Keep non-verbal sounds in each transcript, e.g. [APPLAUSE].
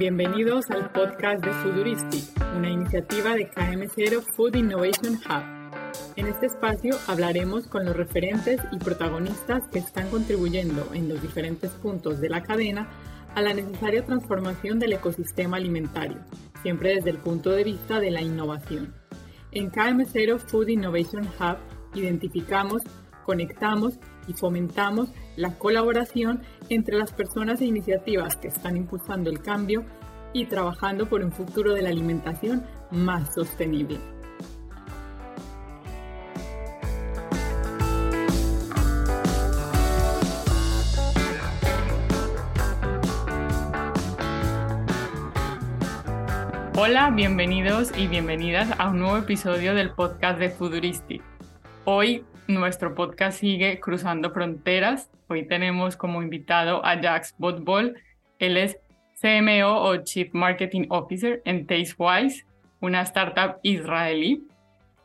Bienvenidos al podcast de Fooduristic, una iniciativa de KM0 Food Innovation Hub. En este espacio hablaremos con los referentes y protagonistas que están contribuyendo en los diferentes puntos de la cadena a la necesaria transformación del ecosistema alimentario, siempre desde el punto de vista de la innovación. En KM0 Food Innovation Hub identificamos, conectamos y fomentamos la colaboración entre las personas e iniciativas que están impulsando el cambio y trabajando por un futuro de la alimentación más sostenible. Hola, bienvenidos y bienvenidas a un nuevo episodio del podcast de Futuristic. Hoy nuestro podcast sigue cruzando fronteras. Hoy tenemos como invitado a Jax Botbol. Él es CMO o Chief Marketing Officer en Tastewise, una startup israelí.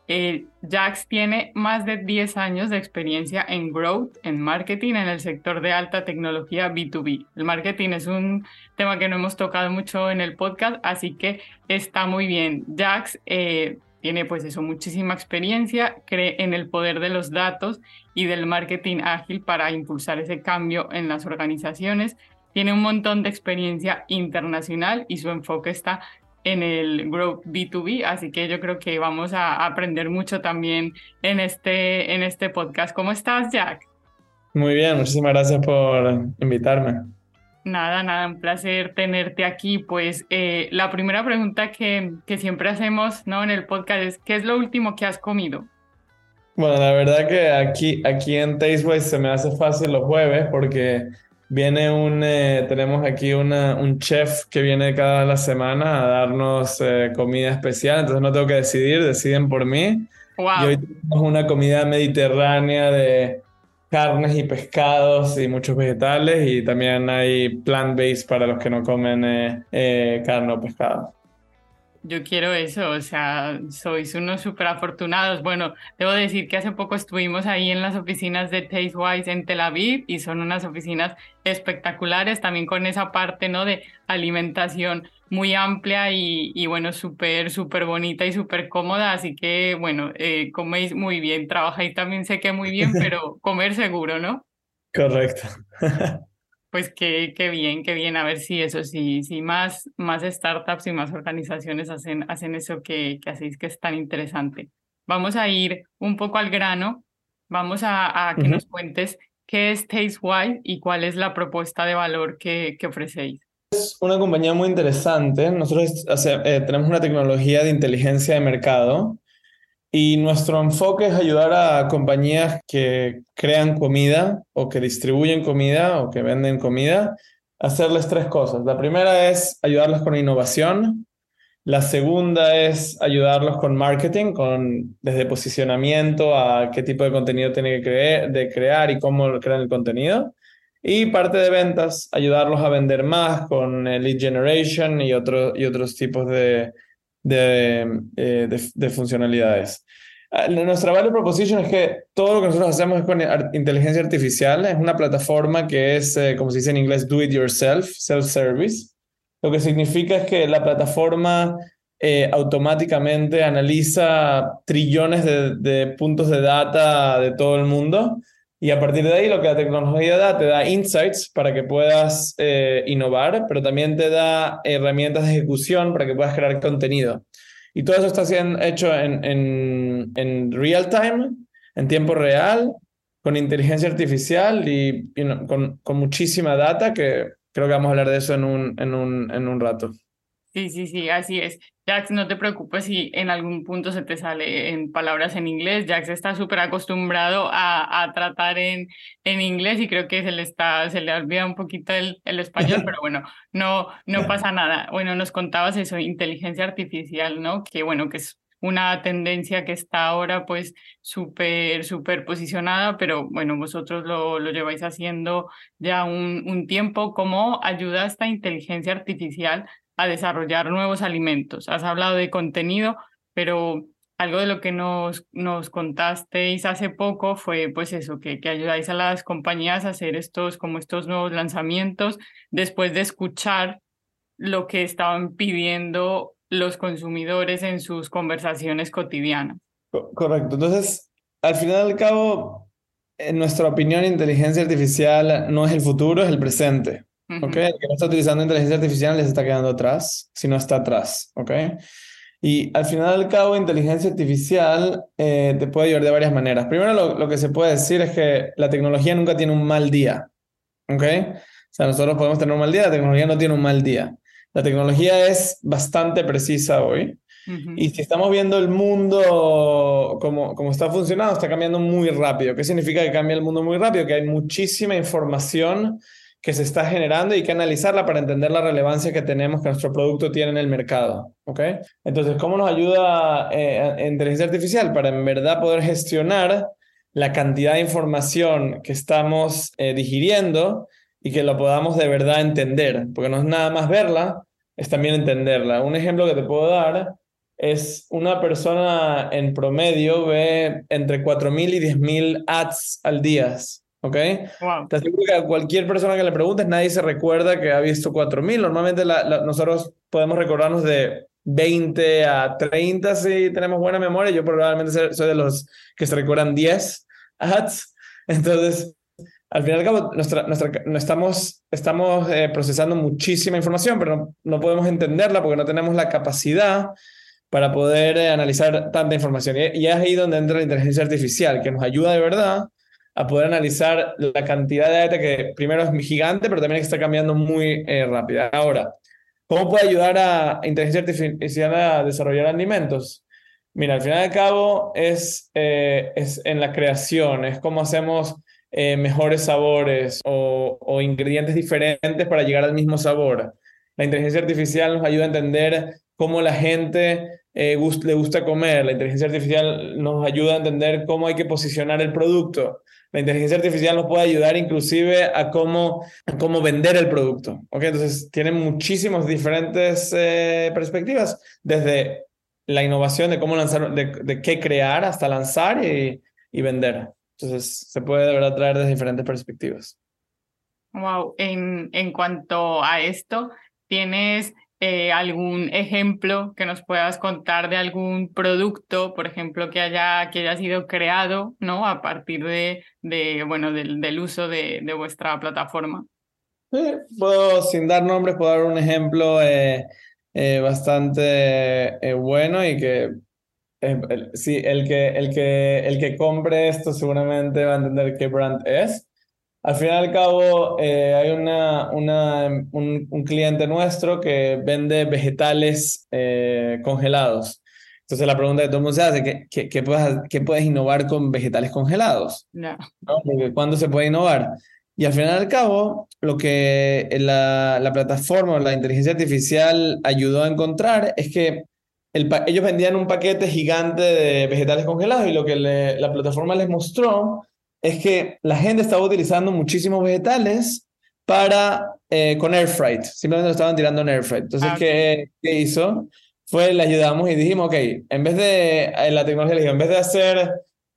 Eh, Jax tiene más de 10 años de experiencia en growth, en marketing, en el sector de alta tecnología B2B. El marketing es un tema que no hemos tocado mucho en el podcast, así que está muy bien. Jax eh, tiene pues eso, muchísima experiencia, cree en el poder de los datos y del marketing ágil para impulsar ese cambio en las organizaciones. Tiene un montón de experiencia internacional y su enfoque está en el Growth B2B, así que yo creo que vamos a aprender mucho también en este, en este podcast. ¿Cómo estás, Jack? Muy bien, muchísimas gracias por invitarme. Nada, nada, un placer tenerte aquí. Pues eh, la primera pregunta que, que, siempre hacemos ¿no? en el podcast es, ¿qué es lo último que has comido? Bueno, la verdad que aquí, aquí en Tasteways se me hace fácil los jueves porque viene un, eh, tenemos aquí una, un chef que viene cada la semana a darnos eh, comida especial, entonces no tengo que decidir, deciden por mí. Wow. Y hoy tenemos una comida mediterránea de carnes y pescados y muchos vegetales y también hay plant-based para los que no comen eh, eh, carne o pescado. Yo quiero eso, o sea, sois unos súper afortunados. Bueno, debo decir que hace poco estuvimos ahí en las oficinas de Tastewise en Tel Aviv y son unas oficinas espectaculares, también con esa parte, ¿no? De alimentación muy amplia y, y bueno, súper, súper bonita y súper cómoda. Así que, bueno, eh, coméis muy bien, trabajáis también sé que muy bien, pero [LAUGHS] comer seguro, ¿no? Correcto. Pues qué, qué bien, qué bien. A ver si eso, sí, si más, más startups y más organizaciones hacen, hacen eso que, que hacéis que es tan interesante. Vamos a ir un poco al grano. Vamos a, a que uh -huh. nos cuentes qué es Tastewise y cuál es la propuesta de valor que, que ofrecéis. Es una compañía muy interesante. Nosotros o sea, eh, tenemos una tecnología de inteligencia de mercado y nuestro enfoque es ayudar a compañías que crean comida o que distribuyen comida o que venden comida a hacerles tres cosas. La primera es ayudarlos con innovación. La segunda es ayudarlos con marketing, con, desde posicionamiento a qué tipo de contenido tiene que creer, de crear y cómo crean el contenido. Y parte de ventas, ayudarlos a vender más con lead generation y, otro, y otros tipos de, de, eh, de, de, funcionalidades. Nuestra value proposition es que todo lo que nosotros hacemos es con inteligencia artificial. Es una plataforma que es, eh, como se dice en inglés, do it yourself, self-service. Lo que significa es que la plataforma eh, automáticamente analiza trillones de, de puntos de data de todo el mundo y a partir de ahí lo que la tecnología da, te da insights para que puedas eh, innovar, pero también te da herramientas de ejecución para que puedas crear contenido. Y todo eso está siendo hecho en, en, en real time, en tiempo real, con inteligencia artificial y, con, con, muchísima data, que creo que vamos a hablar de eso en un, en un, en un rato. Sí, sí, sí, así es. Jax, no te preocupes si en algún punto se te sale en palabras en inglés. Jax está súper acostumbrado a, a, tratar en, en inglés y creo que se le, está, se le olvida un poquito el, el español, pero bueno, no, no [LAUGHS] pasa nada. Bueno, nos contabas eso, inteligencia artificial, ¿no? Que bueno, que es una tendencia que está ahora pues súper, súper posicionada, pero bueno, vosotros lo, lo lleváis haciendo ya un, un tiempo. ¿Cómo ayuda esta inteligencia artificial a desarrollar nuevos alimentos. Has hablado de contenido, pero algo de lo que nos, nos contasteis hace poco fue pues eso, que, que ayudáis a las compañías a hacer estos como estos nuevos lanzamientos después de escuchar lo que estaban pidiendo los consumidores en sus conversaciones cotidianas. Correcto. Entonces, al final al cabo, en nuestra opinión, inteligencia artificial no es el futuro, es el presente. ¿Ok? El que no está utilizando inteligencia artificial les está quedando atrás, si no está atrás. ¿Ok? Y al final al cabo, inteligencia artificial eh, te puede ayudar de varias maneras. Primero, lo, lo, que se puede decir es que la tecnología nunca tiene un mal día. ¿Ok? O sea, nosotros podemos tener un mal día, la tecnología no tiene un mal día. La tecnología es bastante precisa hoy. Y si estamos viendo el mundo como, como está funcionando, está cambiando muy rápido. ¿Qué significa que cambia el mundo muy rápido? Que hay muchísima información que se está generando y hay que analizarla para entender la relevancia que tenemos que nuestro producto tiene en el mercado. ¿ok? Entonces, ¿cómo nos ayuda eh, inteligencia artificial? Para en verdad poder gestionar la cantidad de información que estamos eh, digiriendo y que lo podamos de verdad entender, porque no es nada más verla, es también entenderla. Un ejemplo que te puedo dar es una persona en promedio ve entre 4.000 y 10.000 ads al día. ¿Ok? Wow. Te aseguro que a cualquier persona que le preguntes, nadie se recuerda que ha visto 4000. Normalmente nosotros podemos recordarnos de 20 a 30 si tenemos buena memoria. Yo probablemente soy de los que se recuerdan 10 ads. Entonces, al final y al cabo, nuestra, nuestra, no estamos, estamos eh, procesando muchísima información, pero no, no, podemos entenderla porque no tenemos la capacidad para poder eh, analizar tanta información. Y, y es ahí donde entra la inteligencia artificial, que nos ayuda de verdad a poder analizar la cantidad de data que primero es gigante, pero también está cambiando muy eh, rápida. Ahora, ¿cómo puede ayudar a inteligencia artificial a desarrollar alimentos? Mira, al final y al cabo es, eh, es en la creación, es cómo hacemos eh, mejores sabores o, o, ingredientes diferentes para llegar al mismo sabor. La inteligencia artificial nos ayuda a entender cómo la gente le gusta comer. La inteligencia artificial nos ayuda a entender cómo hay que posicionar el producto la inteligencia artificial nos puede ayudar inclusive a cómo, cómo vender el producto. ¿okay? Entonces, tiene muchísimas diferentes eh, perspectivas, desde la innovación de cómo lanzar, de, de qué crear hasta lanzar y, y, vender. Entonces, se puede de verdad traer desde diferentes perspectivas. Wow, en, en cuanto a esto, ¿tienes eh, algún ejemplo que nos puedas contar de algún producto, por ejemplo, que haya, que haya sido creado ¿no? a partir de, de bueno, del, del uso de, de, vuestra plataforma. Sí, puedo, sin dar nombres, puedo dar un ejemplo eh, eh, bastante bueno y que sí, el que, el, que, el que compre esto seguramente va a entender qué brand es. Al fin y al cabo, eh, hay una, una, un, un, cliente nuestro que vende vegetales eh, congelados. Entonces la pregunta que todo el mundo se hace, ¿qué, qué, qué puedes, qué puedes innovar con vegetales congelados? No. ¿No? ¿Cuándo se puede innovar? Y al final al cabo, lo que la, la plataforma, la inteligencia artificial ayudó a encontrar es que el, ellos vendían un paquete gigante de vegetales congelados y lo que le, la plataforma les mostró es que la gente estaba utilizando muchísimos vegetales para, eh, con air freight, simplemente lo estaban tirando en air freight. Entonces, ah, ¿qué, ¿qué, hizo? Fue, le ayudamos y dijimos, ok, en vez de, en la tecnología, dijo, en vez de hacer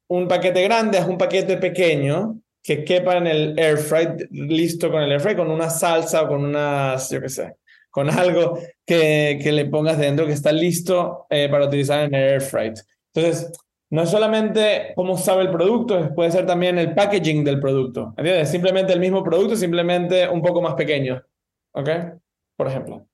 un paquete grande, haz un paquete pequeño que quepa en el air freight, listo con el air freight, con una salsa o con unas, yo qué sé, con algo que, que le pongas dentro que está listo eh, para utilizar en el air freight. Entonces, no es solamente cómo sabe el producto, puede ser también el packaging del producto. ¿Entiendes? Simplemente el mismo producto, simplemente un poco más pequeño. ¿Ok? Por ejemplo.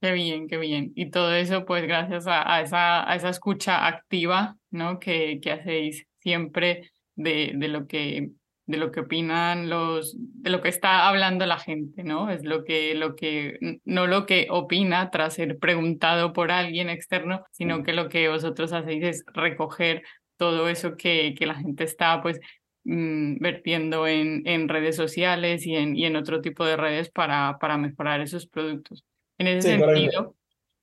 Qué bien, qué bien. Y todo eso, pues, gracias a, a, esa, a esa escucha activa, ¿no? Que, que hacéis siempre de, de lo que de lo que opinan los, de lo que está hablando la gente, ¿no? Es lo que, lo que, no lo que opina tras ser preguntado por alguien externo, sino que lo que vosotros hacéis es recoger todo eso que, que la gente está, pues, mmm, vertiendo en, en redes sociales y en, y en otro tipo de redes para, para mejorar esos productos. En ese sí, sentido,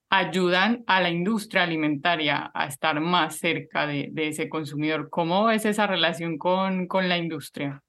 ayudan a la industria alimentaria a estar más cerca de, de, ese consumidor. ¿Cómo es esa relación con, con la industria?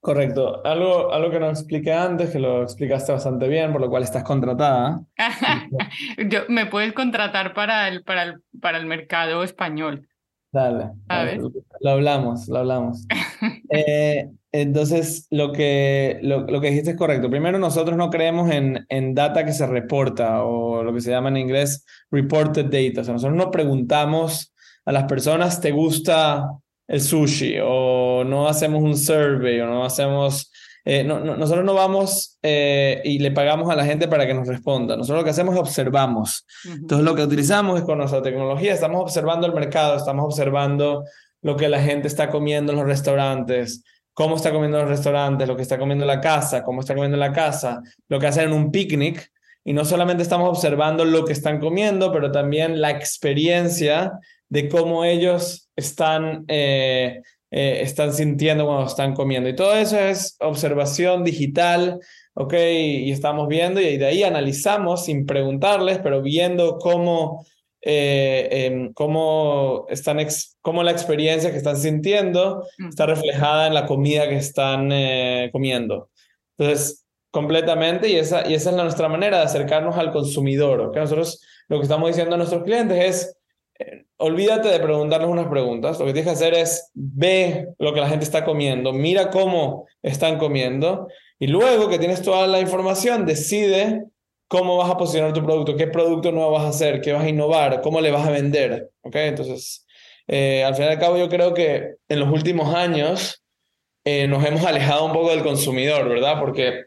Correcto. Algo, algo que no expliqué antes, que lo explicaste bastante bien, por lo cual estás contratada. [LAUGHS] Yo, me puedes contratar para el, para el, para el mercado español. Dale, dale. Lo hablamos, lo hablamos. [LAUGHS] eh, entonces, lo que, lo, lo, que dijiste es correcto. Primero, nosotros no creemos en, en data que se reporta o lo que se llama en inglés reported data. O sea, nosotros no preguntamos a las personas, ¿te gusta el sushi? O no hacemos un survey o no hacemos... Eh, no, nosotros no vamos eh, y le pagamos a la gente para que nos responda. Nosotros lo que hacemos es observamos. Entonces, lo que utilizamos es con nuestra tecnología, estamos observando el mercado, estamos observando lo que la gente está comiendo en los restaurantes, cómo está comiendo en los restaurantes, lo que está comiendo en la casa, cómo está comiendo en la casa, lo que hacen en un picnic. Y no solamente estamos observando lo que están comiendo, pero también la experiencia de cómo ellos están, eh, eh, están sintiendo cuando están comiendo. Y todo eso es observación digital, ¿ok? Y estamos viendo y de ahí analizamos sin preguntarles, pero viendo cómo eh, cómo, están cómo la experiencia que están sintiendo está reflejada en la comida que están eh, comiendo. Entonces, completamente, y esa, y esa es nuestra manera de acercarnos al consumidor. que Nosotros lo que estamos diciendo a nuestros clientes es, eh, olvídate de preguntarles unas preguntas, lo que tienes que hacer es ve lo que la gente está comiendo, mira cómo están comiendo, y luego que tienes toda la información, decide cómo vas a posicionar tu producto, qué producto nuevo vas a hacer, qué vas a innovar, cómo le vas a vender. ¿ok? Entonces, eh, al fin y al cabo, yo creo que en los últimos años eh, nos hemos alejado un poco del consumidor, ¿verdad? Porque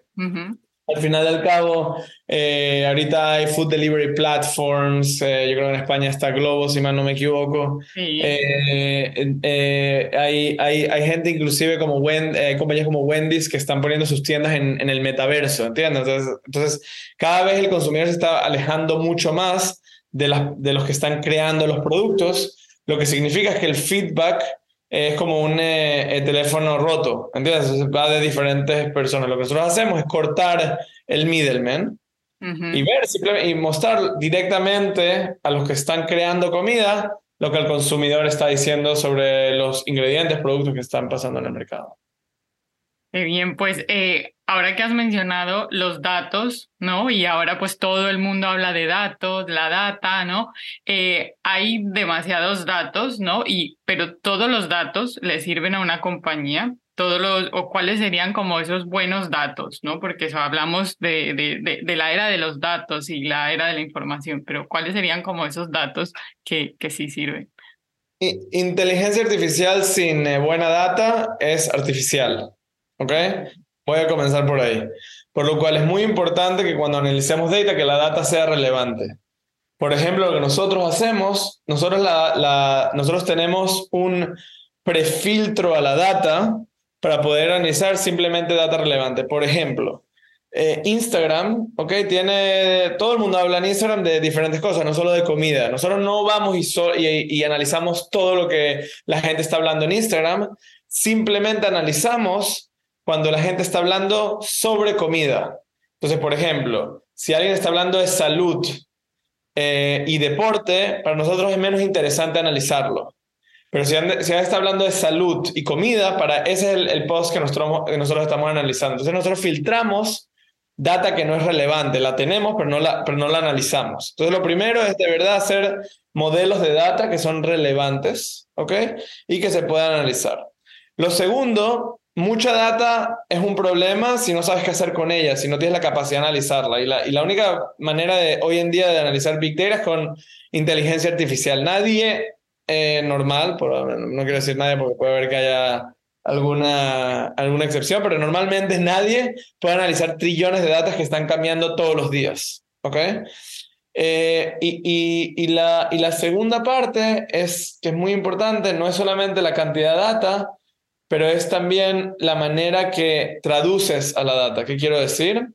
al final del cabo, eh, ahorita hay food delivery platforms, eh, yo creo que en España está Globo, si mal no me equivoco. Eh, hay, hay, hay gente inclusive como Wendy, hay compañías como Wendy's que están poniendo sus tiendas en, en el metaverso, ¿entiendes? Entonces, entonces, cada vez el consumidor se está alejando mucho más de, las de los que están creando los productos, lo que significa es que el feedback es como un eh, teléfono roto, ¿entiendes? Va de diferentes personas. Lo que nosotros hacemos es cortar el middleman y ver y mostrar directamente a los que están creando comida lo que el consumidor está diciendo sobre los ingredientes, productos que están pasando en el mercado. Qué bien, pues eh, ahora que has mencionado los datos, ¿no? Y ahora pues todo el mundo habla de datos, la data, ¿no? Eh, hay demasiados datos, ¿no? Y, pero todos los datos le sirven a una compañía, todos los, o cuáles serían como esos buenos datos, ¿no? Porque eso, hablamos de, de, de, la era de los datos y la era de la información, pero cuáles serían como esos datos que, que sí sirven. Inteligencia artificial sin eh, buena data es artificial. ¿Ok? Voy a comenzar por ahí. Por lo cual es muy importante que cuando analicemos data, que la data sea relevante. Por ejemplo, lo que nosotros hacemos, nosotros, la, la, nosotros tenemos un prefiltro a la data para poder analizar simplemente data relevante. Por ejemplo, eh, Instagram, ¿ok? Tiene, todo el mundo habla en Instagram de diferentes cosas, no solo de comida. Nosotros no vamos y, y, y analizamos todo lo que la gente está hablando en Instagram, simplemente analizamos cuando la gente está hablando sobre comida. Entonces, por ejemplo, si alguien está hablando de salud eh, y deporte, para nosotros es menos interesante analizarlo. Pero si, alguien está hablando de salud y comida, para ese es el, post que nosotros, que nosotros estamos analizando. Entonces nosotros filtramos data que no es relevante, la tenemos, pero no la, pero no la analizamos. Entonces lo primero es de verdad hacer modelos de data que son relevantes, ¿ok? Y que se puedan analizar. Lo segundo mucha data es un problema si no sabes qué hacer con ella, si no tienes la capacidad de analizarla. Y la, y la única manera de hoy en día de analizar Big Data es con inteligencia artificial. Nadie eh, normal, no quiero decir nadie porque puede haber que haya alguna, alguna excepción, pero normalmente nadie puede analizar trillones de datos que están cambiando todos los días. ¿Ok? Eh, y, y, y, la, y la segunda parte es que es muy importante, no es solamente la cantidad de data, pero es también la manera que traduces a la data. ¿Qué quiero decir?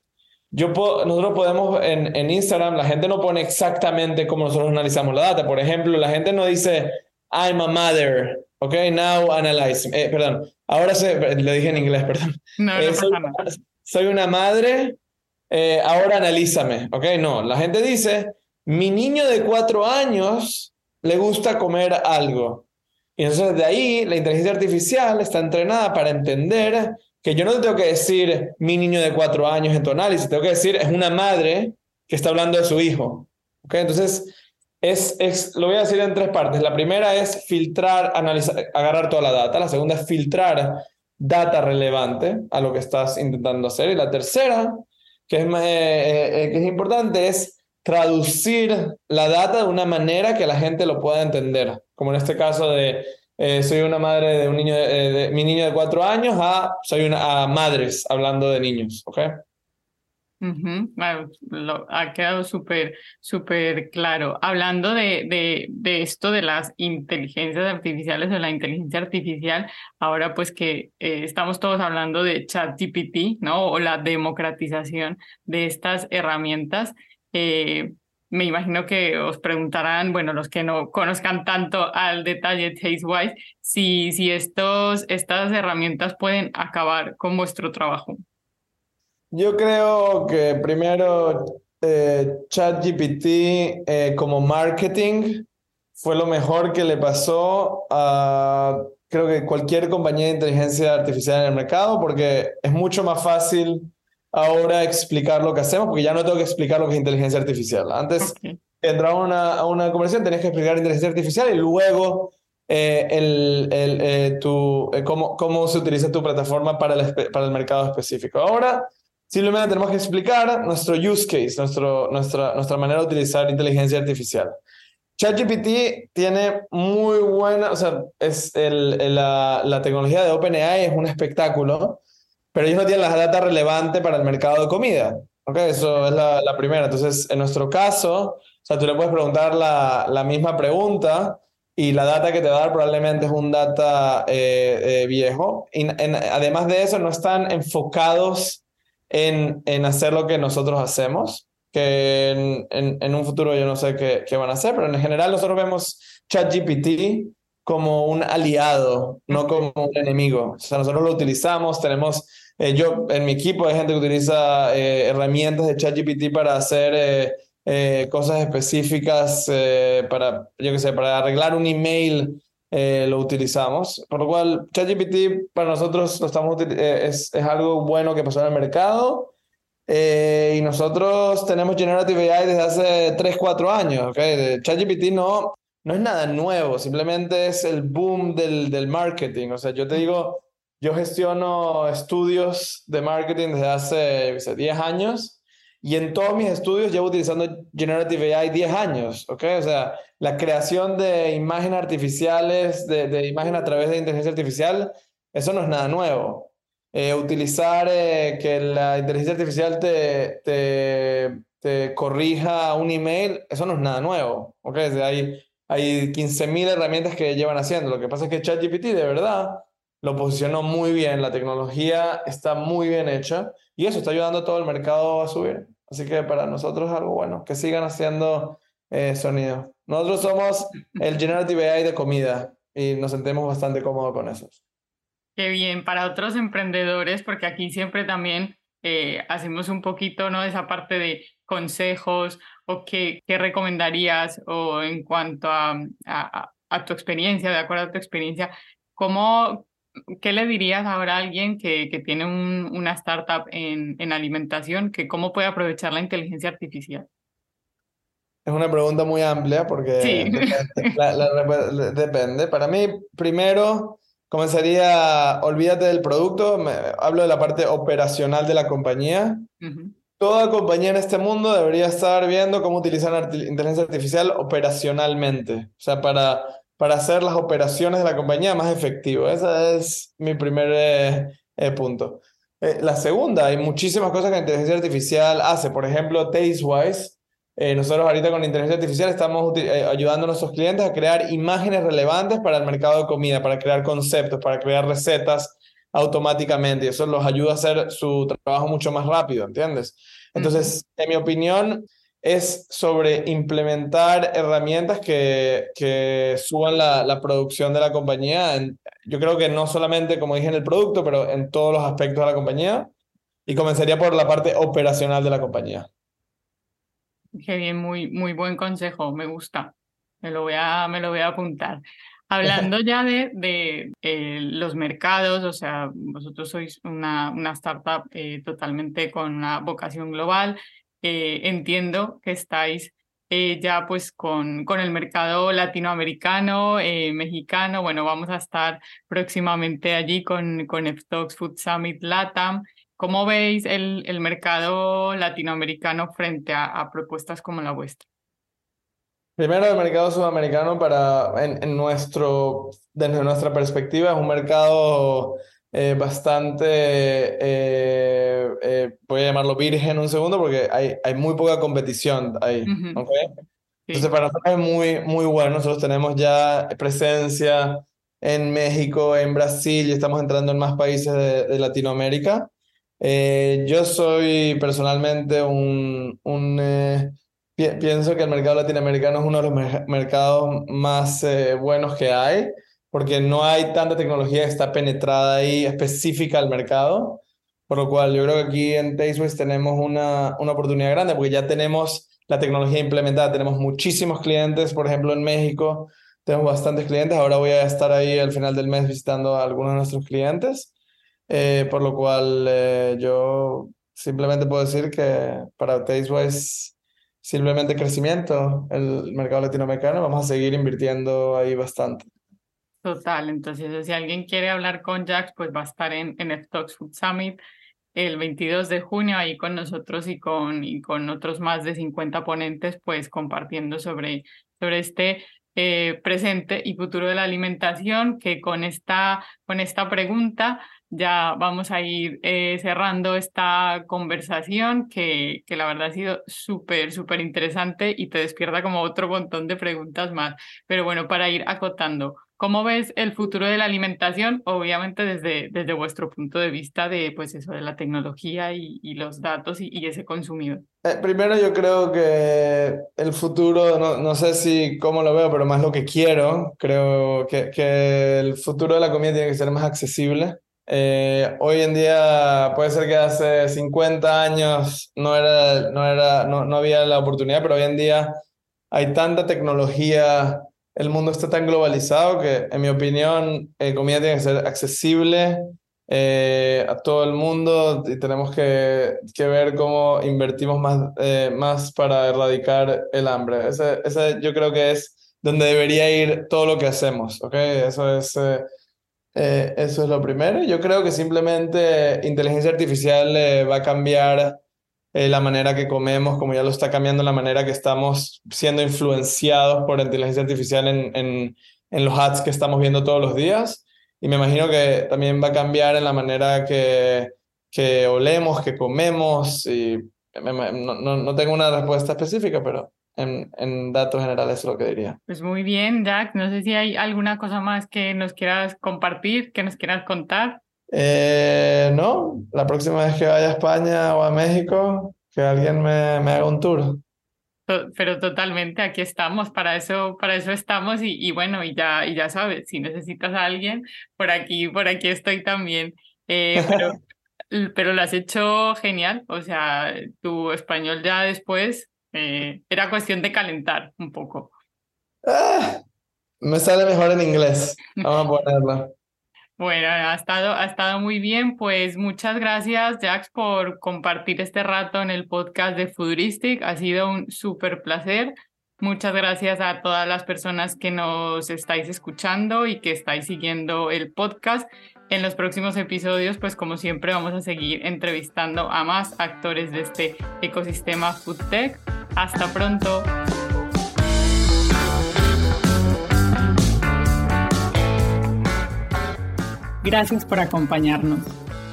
Yo nosotros podemos en, en Instagram, la gente no pone exactamente cómo nosotros analizamos la data. Por ejemplo, la gente no dice, I'm a mother, ok, now analyze. Eh, perdón, ahora se, lo dije en inglés, [LAUGHS] perdón. No, eh, soy, soy, una madre, eh, ahora analízame, ok, no. La gente dice, mi niño de cuatro años le gusta comer algo. Y entonces de ahí la inteligencia artificial está entrenada para entender que yo no te tengo que decir mi niño de cuatro años en tu análisis, tengo que decir es una madre que está hablando de su hijo. Entonces, es, es, lo voy a decir en tres partes. La primera es filtrar, analizar, agarrar toda la data. La segunda es filtrar data relevante a lo que estás intentando hacer. Y la tercera, que es, eh, eh, eh, que es importante, es traducir la data de una manera que la gente lo pueda entender. Como en este caso de soy una madre de un niño, de, mi niño de cuatro años a soy a madres hablando de niños, ¿ok? ha quedado súper, súper claro. Hablando de, de, de, esto de las inteligencias artificiales o la inteligencia artificial, ahora pues que eh, estamos todos hablando de ChatGPT, ¿no? O la democratización de estas herramientas. Eh, me imagino que os preguntarán, bueno, los que no conozcan tanto al detalle TasteWise, si, si estos, estas herramientas pueden acabar con vuestro trabajo. Yo creo que primero eh, ChatGPT eh, como marketing fue lo mejor que le pasó a creo que cualquier compañía de inteligencia artificial en el mercado porque es mucho más fácil ahora explicar lo que hacemos porque ya no tengo que explicar lo que es inteligencia artificial. Antes entraba a una, a una conversación, tenías que explicar inteligencia artificial y luego eh, el, el, eh, tu, cómo, cómo se utiliza tu plataforma para el, para el mercado específico. Ahora Simplemente tenemos que explicar nuestro use case, nuestro, nuestra, nuestra manera de utilizar inteligencia artificial. ChatGPT tiene muy buena, o sea, es el, la, la, tecnología de OpenAI es un espectáculo, pero ellos no tienen la data relevante para el mercado de comida. Okay, eso es la, la, primera. Entonces, en nuestro caso, o sea, tú le puedes preguntar la, la misma pregunta y la data que te va a dar probablemente es un data eh, eh, viejo. Y además de eso, no están enfocados en, en hacer lo que nosotros hacemos, que en, en, en un futuro yo no sé qué, qué, van a hacer, pero en general nosotros vemos ChatGPT como un aliado, no como un enemigo. O sea, nosotros lo utilizamos, tenemos, eh, yo en mi equipo hay gente que utiliza eh, herramientas de ChatGPT para hacer eh, eh cosas específicas, eh, para, yo qué sé, para arreglar un email lo utilizamos. Por lo cual, ChatGPT para nosotros lo estamos, es, es, algo bueno que pasó en el mercado. Eh, y nosotros tenemos Generative AI desde hace 3, 4 años. ¿okay? ChatGPT no, no es nada nuevo, simplemente es el boom del, del marketing. O sea, yo te digo, yo gestiono estudios de marketing desde hace 10 años y en todos mis estudios llevo utilizando Generative AI 10 años, ¿ok? O sea, la creación de imágenes artificiales, de, de imágenes a través de inteligencia artificial, eso no es nada nuevo. Eh, utilizar eh, que la inteligencia artificial te, te, te, corrija un email, eso no es nada nuevo, ¿ok? O sea, hay, hay 15.000 herramientas que llevan haciendo. Lo que pasa es que ChatGPT de verdad lo posicionó muy bien, la tecnología está muy bien hecha y eso está ayudando a todo el mercado a subir. Así que para nosotros es algo bueno, que sigan haciendo eh, sonido. Nosotros somos el Generative AI de comida y nos sentimos bastante cómodos con eso. Qué bien, para otros emprendedores, porque aquí siempre también eh, hacemos un poquito ¿no? esa parte de consejos o qué, qué recomendarías o en cuanto a, a, a, tu experiencia, de acuerdo a tu experiencia, ¿cómo, ¿Qué le dirías ahora a alguien que, que tiene un, una startup en, en, alimentación, que cómo puede aprovechar la inteligencia artificial? Es una pregunta muy amplia porque sí. depende, la, [LAUGHS] la, depende. Para mí, primero, comenzaría, olvídate del producto, me, hablo de la parte operacional de la compañía. Uh -huh. Toda compañía en este mundo debería estar viendo cómo utilizar inteligencia artificial operacionalmente. O sea, para para hacer las operaciones de la compañía más efectivas. Ese es mi primer eh, eh, punto. Eh, la segunda, hay muchísimas cosas que la inteligencia artificial hace. Por ejemplo, TasteWise. Eh, nosotros ahorita con la inteligencia artificial estamos eh, ayudando a nuestros clientes a crear imágenes relevantes para el mercado de comida, para crear conceptos, para crear recetas automáticamente. Y eso los ayuda a hacer su trabajo mucho más rápido, ¿entiendes? Entonces, en mi opinión, es sobre implementar herramientas que, que suban la, la, producción de la compañía. En, yo creo que no solamente, como dije, en el producto, pero en todos los aspectos de la compañía. Y comenzaría por la parte operacional de la compañía. Qué bien, muy, muy buen consejo, me gusta. Me lo voy a, me lo voy a apuntar. Hablando [LAUGHS] ya de, de eh, los mercados, o sea, vosotros sois una, una startup eh, totalmente con una vocación global, eh, entiendo que estáis eh, ya pues con, con el mercado latinoamericano, eh, mexicano. Bueno, vamos a estar próximamente allí con, con FTOX Food Summit LATAM. ¿Cómo veis el, el mercado latinoamericano frente a, propuestas como la vuestra? Primero, el mercado sudamericano para, en nuestro, desde nuestra perspectiva, es un mercado eh, bastante, eh, eh, voy a llamarlo virgen un segundo porque hay, hay muy poca competición ahí. Entonces para nosotros es muy, muy bueno. Nosotros tenemos ya presencia en México, en Brasil y estamos entrando en más países de, de Latinoamérica. yo soy personalmente un, un pienso que el mercado latinoamericano es uno de los mercados más buenos que hay porque no hay tanta tecnología que está penetrada ahí específica al mercado, por lo cual yo creo que aquí en Tasteways tenemos una, una oportunidad grande porque ya tenemos la tecnología implementada, tenemos muchísimos clientes, por ejemplo en México tenemos bastantes clientes, ahora voy a estar ahí al final del mes visitando a algunos de nuestros clientes, eh, por lo cual eh, yo simplemente puedo decir que para Tasteways simplemente crecimiento el mercado latinoamericano, vamos a seguir invirtiendo ahí bastante. Total, entonces si alguien quiere hablar con Jax, pues va a estar en, en FTOX Food Summit el 22 de junio ahí con nosotros y con, y con otros más de 50 ponentes, pues compartiendo sobre, sobre este eh, presente y futuro de la alimentación, que con esta, con esta pregunta ya vamos a ir eh, cerrando esta conversación que, que la verdad ha sido súper, súper interesante y te despierta como otro montón de preguntas más. Pero bueno, para ir acotando. ¿Cómo ves el futuro de la alimentación? Obviamente desde, desde vuestro punto de vista de, pues eso, de la tecnología y, y los datos y, y ese consumidor. Eh, primero yo creo que el futuro, no, no, sé si cómo lo veo, pero más lo que quiero, creo que, que el futuro de la comida tiene que ser más accesible. Eh, hoy en día puede ser que hace 50 años no, era, no, era, no, no había la oportunidad, pero hoy en día hay tanta tecnología el mundo está tan globalizado que, en mi opinión, eh, comida tiene que ser accesible eh, a todo el mundo y tenemos que, que ver cómo invertimos más, eh, más para erradicar el hambre. Ese, ese, yo creo que es donde debería ir todo lo que hacemos, ¿ok? Eso es, eh, eh, eso es lo primero. Yo creo que simplemente inteligencia artificial va a cambiar eh, la manera que comemos, como ya lo está cambiando la manera que estamos siendo influenciados por inteligencia artificial en, en, en los ads que estamos viendo todos los días. Y me imagino que también va a cambiar en la manera que, que olemos, que comemos. Y no, no, no tengo una respuesta específica, pero en, en, datos generales es lo que diría. Pues muy bien, Jack. No sé si hay alguna cosa más que nos quieras compartir, que nos quieras contar. Eh, no, la próxima vez que vaya a España o a México, que alguien me, me haga un tour. Pero totalmente, aquí estamos, para eso, para eso estamos y, y, bueno, y ya, y ya sabes, si necesitas a alguien, por aquí, por aquí estoy también. Eh, pero, [LAUGHS] pero lo has hecho genial, o sea, tu español ya después eh, era cuestión de calentar un poco. Ah, me sale mejor en inglés, vamos a [LAUGHS] ponerlo. Bueno, ha estado, ha estado muy bien. Pues muchas gracias, Jax, por compartir este rato en el podcast de Futuristic. Ha sido un súper placer. Muchas gracias a todas las personas que nos estáis escuchando y que estáis siguiendo el podcast. En los próximos episodios, pues como siempre, vamos a seguir entrevistando a más actores de este ecosistema FoodTech. Hasta pronto. Gracias por acompañarnos.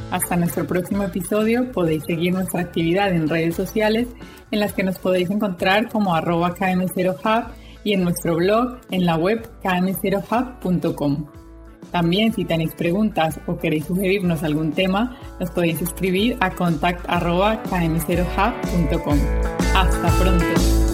Hasta nuestro próximo episodio podéis seguir nuestra actividad en redes sociales en las que nos podéis encontrar como arroba km0hub y en nuestro blog en la web km0hub.com. También si tenéis preguntas o queréis sugerirnos algún tema, nos podéis escribir a contact km0hub.com. Hasta pronto.